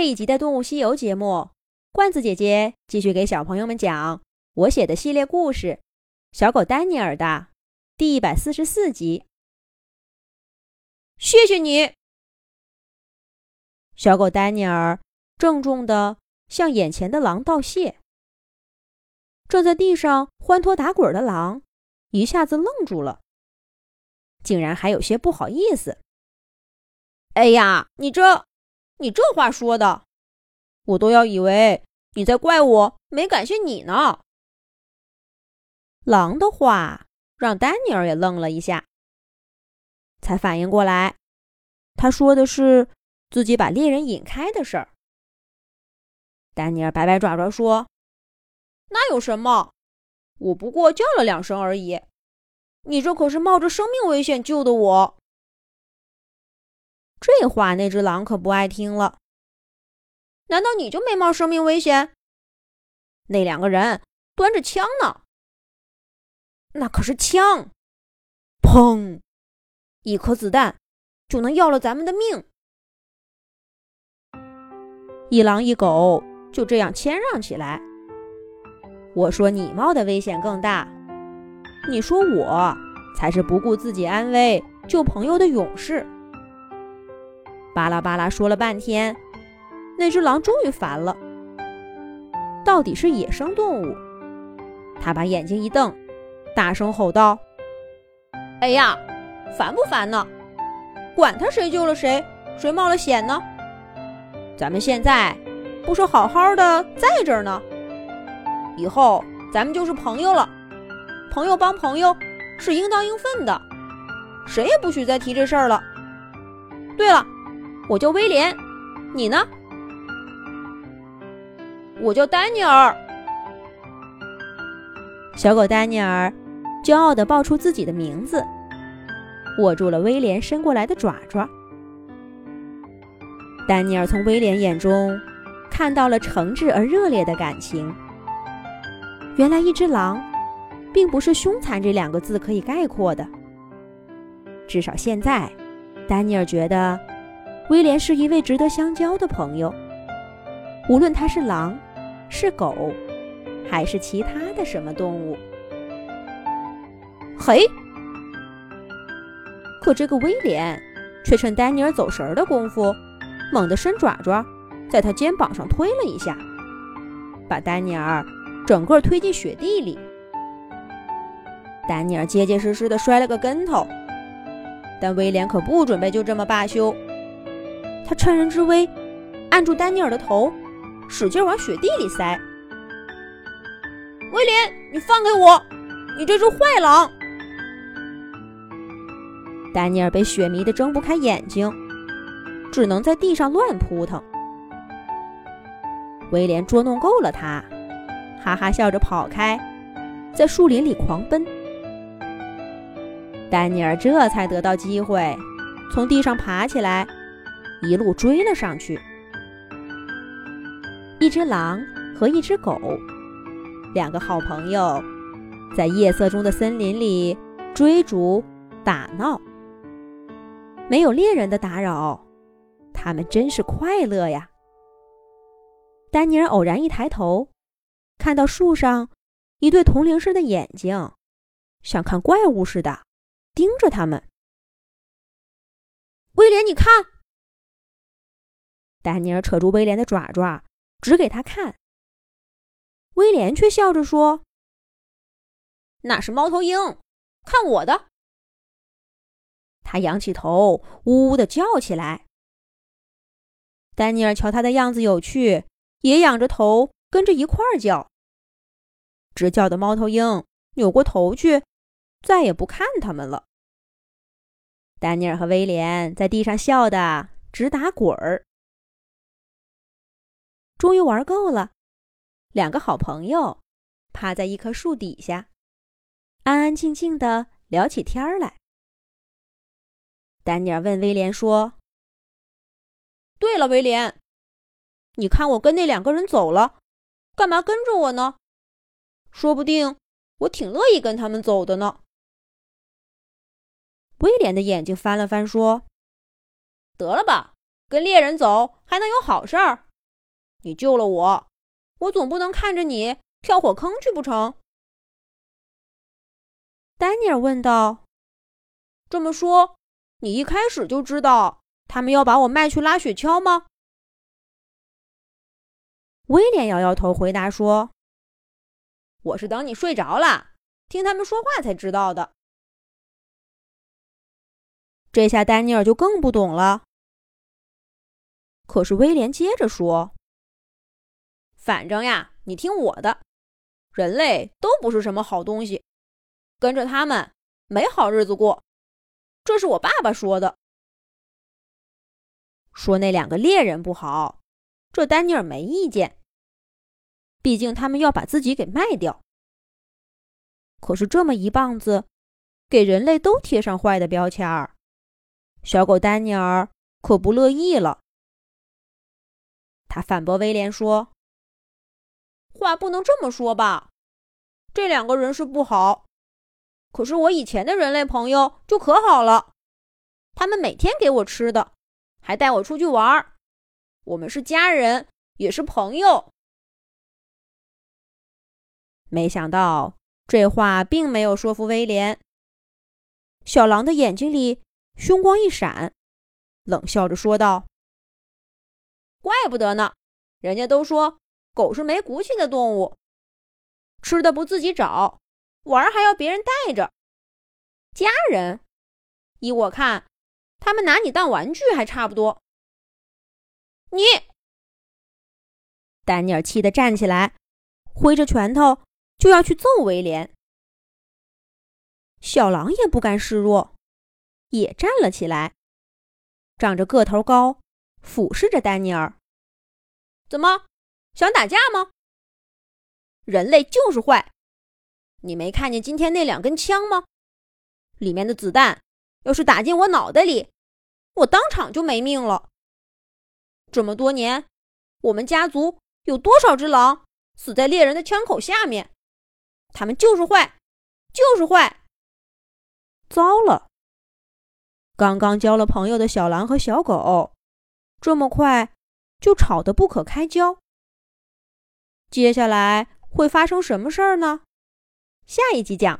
这一集的《动物西游》节目，罐子姐姐继续给小朋友们讲我写的系列故事《小狗丹尼尔》的第一百四十四集。谢谢你，小狗丹尼尔郑重的向眼前的狼道谢。正在地上欢脱打滚的狼一下子愣住了，竟然还有些不好意思。哎呀，你这，你这话说的，我都要以为你在怪我没感谢你呢。狼的话让丹尼尔也愣了一下，才反应过来，他说的是自己把猎人引开的事儿。丹尼尔摆摆爪爪说：“那有什么？我不过叫了两声而已，你这可是冒着生命危险救的我。”这话那只狼可不爱听了。难道你就没冒生命危险？那两个人端着枪呢，那可是枪，砰，一颗子弹就能要了咱们的命。一狼一狗就这样谦让起来。我说你冒的危险更大，你说我才是不顾自己安危救朋友的勇士。巴拉巴拉说了半天，那只狼终于烦了。到底是野生动物，他把眼睛一瞪，大声吼道：“哎呀，烦不烦呢？管他谁救了谁，谁冒了险呢？咱们现在不是好好的在这儿呢？以后咱们就是朋友了，朋友帮朋友是应当应分的，谁也不许再提这事儿了。对了。”我叫威廉，你呢？我叫丹尼尔。小狗丹尼尔骄傲地报出自己的名字，握住了威廉伸过来的爪爪。丹尼尔从威廉眼中看到了诚挚而热烈的感情。原来，一只狼并不是凶残这两个字可以概括的。至少现在，丹尼尔觉得。威廉是一位值得相交的朋友，无论他是狼、是狗，还是其他的什么动物。嘿，可这个威廉却趁丹尼尔走神的功夫，猛地伸爪爪，在他肩膀上推了一下，把丹尼尔整个推进雪地里。丹尼尔结结实实的摔了个跟头，但威廉可不准备就这么罢休。他趁人之危，按住丹尼尔的头，使劲往雪地里塞。威廉，你放开我！你这只坏狼！丹尼尔被雪迷得睁不开眼睛，只能在地上乱扑腾。威廉捉弄够了他，哈哈笑着跑开，在树林里狂奔。丹尼尔这才得到机会，从地上爬起来。一路追了上去。一只狼和一只狗，两个好朋友，在夜色中的森林里追逐打闹，没有猎人的打扰，他们真是快乐呀。丹尼尔偶然一抬头，看到树上一对铜铃似的眼睛，像看怪物似的盯着他们。威廉，你看。丹尼尔扯住威廉的爪爪，指给他看。威廉却笑着说：“那是猫头鹰，看我的！”他仰起头，呜呜的叫起来。丹尼尔瞧他的样子有趣，也仰着头跟着一块儿叫。直叫的猫头鹰扭过头去，再也不看他们了。丹尼尔和威廉在地上笑得直打滚儿。终于玩够了，两个好朋友趴在一棵树底下，安安静静的聊起天来。丹尼尔问威廉说：“对了，威廉，你看我跟那两个人走了，干嘛跟着我呢？说不定我挺乐意跟他们走的呢。”威廉的眼睛翻了翻，说：“得了吧，跟猎人走还能有好事儿？你救了我，我总不能看着你跳火坑去不成？”丹尼尔问道：“这么说，你一开始就知道他们要把我卖去拉雪橇吗？”威廉摇摇头，回答说：“我是等你睡着了，听他们说话才知道的。”这下丹尼尔就更不懂了。可是威廉接着说：“反正呀，你听我的，人类都不是什么好东西，跟着他们没好日子过。这是我爸爸说的。说那两个猎人不好，这丹尼尔没意见。毕竟他们要把自己给卖掉。可是这么一棒子，给人类都贴上坏的标签儿。”小狗丹尼尔可不乐意了，他反驳威廉说：“话不能这么说吧？这两个人是不好，可是我以前的人类朋友就可好了，他们每天给我吃的，还带我出去玩儿，我们是家人，也是朋友。”没想到这话并没有说服威廉，小狼的眼睛里。凶光一闪，冷笑着说道：“怪不得呢，人家都说狗是没骨气的动物，吃的不自己找，玩还要别人带着。家人，依我看，他们拿你当玩具还差不多。”你，丹尼尔气得站起来，挥着拳头就要去揍威廉。小狼也不甘示弱。也站了起来，长着个头高，俯视着丹尼尔。怎么，想打架吗？人类就是坏！你没看见今天那两根枪吗？里面的子弹要是打进我脑袋里，我当场就没命了。这么多年，我们家族有多少只狼死在猎人的枪口下面？他们就是坏，就是坏！糟了！刚刚交了朋友的小狼和小狗，这么快就吵得不可开交。接下来会发生什么事儿呢？下一集讲。